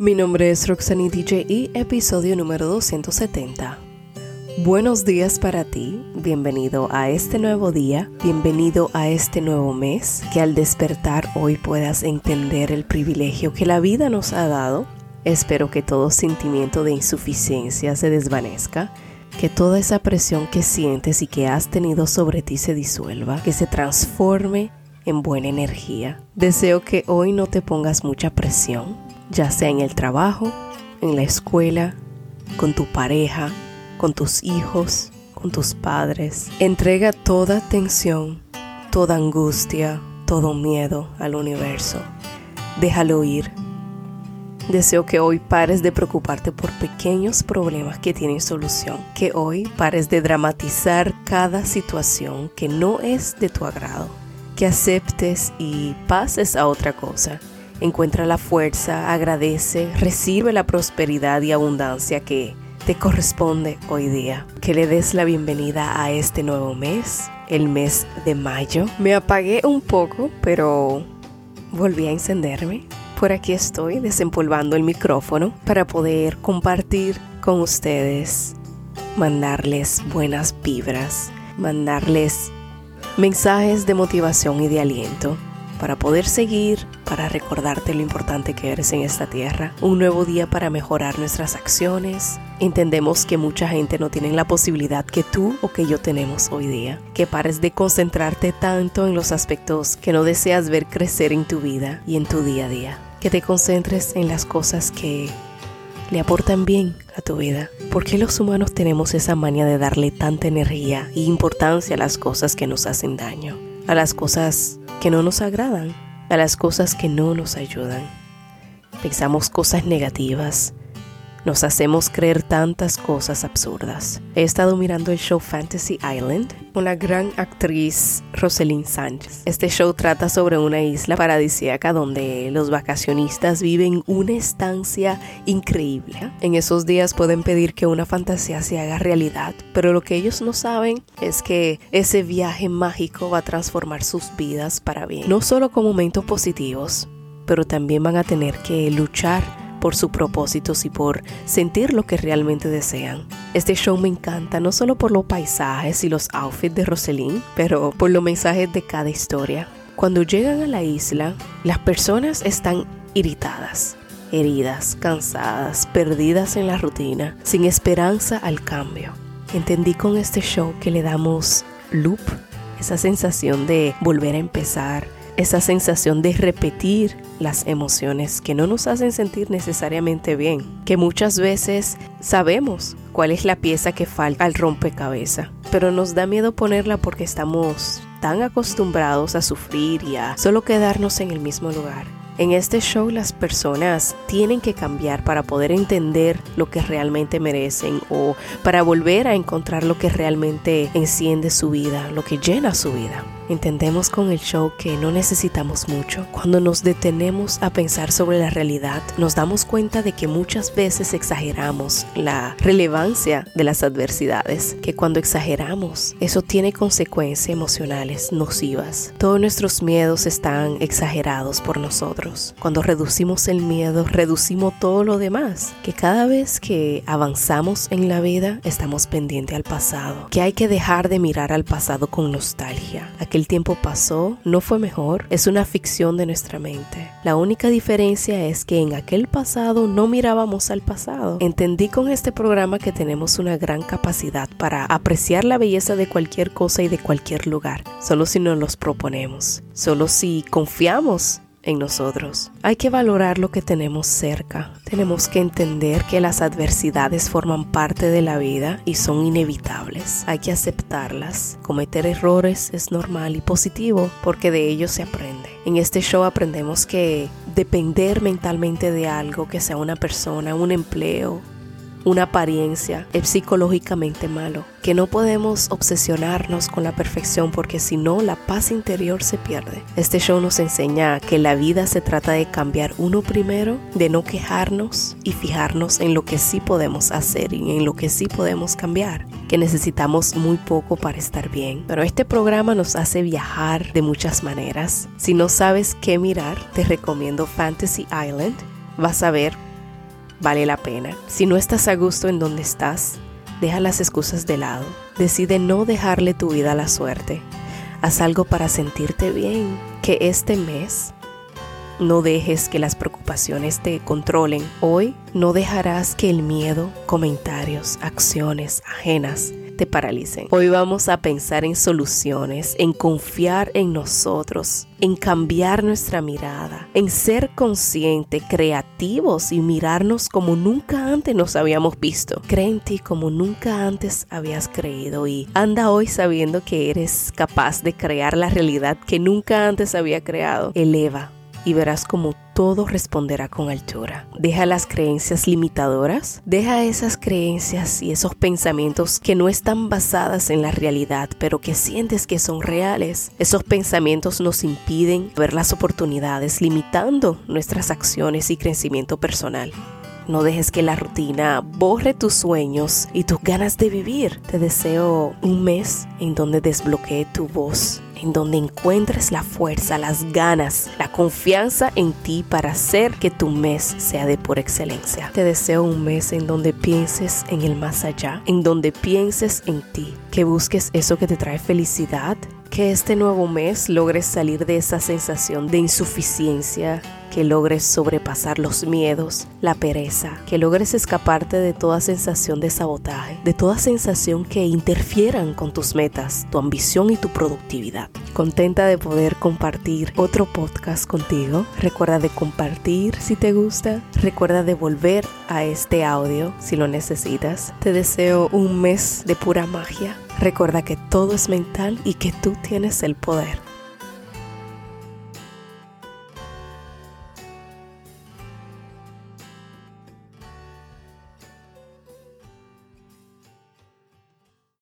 Mi nombre es Roxanne DJ y episodio número 270. Buenos días para ti, bienvenido a este nuevo día, bienvenido a este nuevo mes, que al despertar hoy puedas entender el privilegio que la vida nos ha dado. Espero que todo sentimiento de insuficiencia se desvanezca, que toda esa presión que sientes y que has tenido sobre ti se disuelva, que se transforme en buena energía. Deseo que hoy no te pongas mucha presión ya sea en el trabajo, en la escuela, con tu pareja, con tus hijos, con tus padres. Entrega toda tensión, toda angustia, todo miedo al universo. Déjalo ir. Deseo que hoy pares de preocuparte por pequeños problemas que tienen solución. Que hoy pares de dramatizar cada situación que no es de tu agrado. Que aceptes y pases a otra cosa Encuentra la fuerza, agradece, recibe la prosperidad y abundancia que te corresponde hoy día. Que le des la bienvenida a este nuevo mes, el mes de mayo. Me apagué un poco, pero volví a encenderme. Por aquí estoy desempolvando el micrófono para poder compartir con ustedes, mandarles buenas vibras, mandarles mensajes de motivación y de aliento para poder seguir, para recordarte lo importante que eres en esta tierra, un nuevo día para mejorar nuestras acciones. Entendemos que mucha gente no tiene la posibilidad que tú o que yo tenemos hoy día, que pares de concentrarte tanto en los aspectos que no deseas ver crecer en tu vida y en tu día a día, que te concentres en las cosas que le aportan bien a tu vida. ¿Por qué los humanos tenemos esa manía de darle tanta energía e importancia a las cosas que nos hacen daño? A las cosas que no nos agradan, a las cosas que no nos ayudan. Pensamos cosas negativas, nos hacemos creer tantas cosas absurdas. He estado mirando el show Fantasy Island la gran actriz Rosalind Sánchez. Este show trata sobre una isla paradisíaca donde los vacacionistas viven una estancia increíble. En esos días pueden pedir que una fantasía se haga realidad, pero lo que ellos no saben es que ese viaje mágico va a transformar sus vidas para bien. No solo con momentos positivos, pero también van a tener que luchar por sus propósitos y por sentir lo que realmente desean. Este show me encanta no solo por los paisajes y los outfits de Roselyn, pero por los mensajes de cada historia. Cuando llegan a la isla, las personas están irritadas, heridas, cansadas, perdidas en la rutina, sin esperanza al cambio. Entendí con este show que le damos loop, esa sensación de volver a empezar, esa sensación de repetir las emociones que no nos hacen sentir necesariamente bien, que muchas veces sabemos cuál es la pieza que falta al rompecabezas, pero nos da miedo ponerla porque estamos tan acostumbrados a sufrir y a solo quedarnos en el mismo lugar. En este show las personas tienen que cambiar para poder entender lo que realmente merecen o para volver a encontrar lo que realmente enciende su vida, lo que llena su vida. Entendemos con el show que no necesitamos mucho. Cuando nos detenemos a pensar sobre la realidad, nos damos cuenta de que muchas veces exageramos la relevancia de las adversidades, que cuando exageramos, eso tiene consecuencias emocionales nocivas. Todos nuestros miedos están exagerados por nosotros. Cuando reducimos el miedo, reducimos todo lo demás, que cada vez que avanzamos en la vida, estamos pendientes al pasado, que hay que dejar de mirar al pasado con nostalgia, el tiempo pasó no fue mejor, es una ficción de nuestra mente. La única diferencia es que en aquel pasado no mirábamos al pasado. Entendí con este programa que tenemos una gran capacidad para apreciar la belleza de cualquier cosa y de cualquier lugar, solo si nos los proponemos, solo si confiamos en nosotros. Hay que valorar lo que tenemos cerca. Tenemos que entender que las adversidades forman parte de la vida y son inevitables. Hay que aceptarlas. Cometer errores es normal y positivo porque de ellos se aprende. En este show aprendemos que depender mentalmente de algo, que sea una persona, un empleo, una apariencia es psicológicamente malo, que no podemos obsesionarnos con la perfección porque si no la paz interior se pierde. Este show nos enseña que la vida se trata de cambiar uno primero, de no quejarnos y fijarnos en lo que sí podemos hacer y en lo que sí podemos cambiar, que necesitamos muy poco para estar bien. Pero este programa nos hace viajar de muchas maneras. Si no sabes qué mirar, te recomiendo Fantasy Island. Vas a ver vale la pena. Si no estás a gusto en donde estás, deja las excusas de lado. Decide no dejarle tu vida a la suerte. Haz algo para sentirte bien. Que este mes no dejes que las preocupaciones te controlen. Hoy no dejarás que el miedo, comentarios, acciones ajenas te paralicen. Hoy vamos a pensar en soluciones, en confiar en nosotros, en cambiar nuestra mirada, en ser consciente, creativos y mirarnos como nunca antes nos habíamos visto. Cree en ti como nunca antes habías creído y anda hoy sabiendo que eres capaz de crear la realidad que nunca antes había creado. Eleva y verás como todo responderá con altura. Deja las creencias limitadoras, deja esas creencias y esos pensamientos que no están basadas en la realidad, pero que sientes que son reales. Esos pensamientos nos impiden ver las oportunidades, limitando nuestras acciones y crecimiento personal. No dejes que la rutina borre tus sueños y tus ganas de vivir. Te deseo un mes en donde desbloquee tu voz en donde encuentres la fuerza, las ganas, la confianza en ti para hacer que tu mes sea de por excelencia. Te deseo un mes en donde pienses en el más allá, en donde pienses en ti, que busques eso que te trae felicidad, que este nuevo mes logres salir de esa sensación de insuficiencia, que logres sobrepasar los miedos, la pereza, que logres escaparte de toda sensación de sabotaje, de toda sensación que interfieran con tus metas, tu ambición y tu productividad. Contenta de poder compartir otro podcast contigo. Recuerda de compartir si te gusta. Recuerda de volver a este audio si lo necesitas. Te deseo un mes de pura magia. Recuerda que todo es mental y que tú tienes el poder.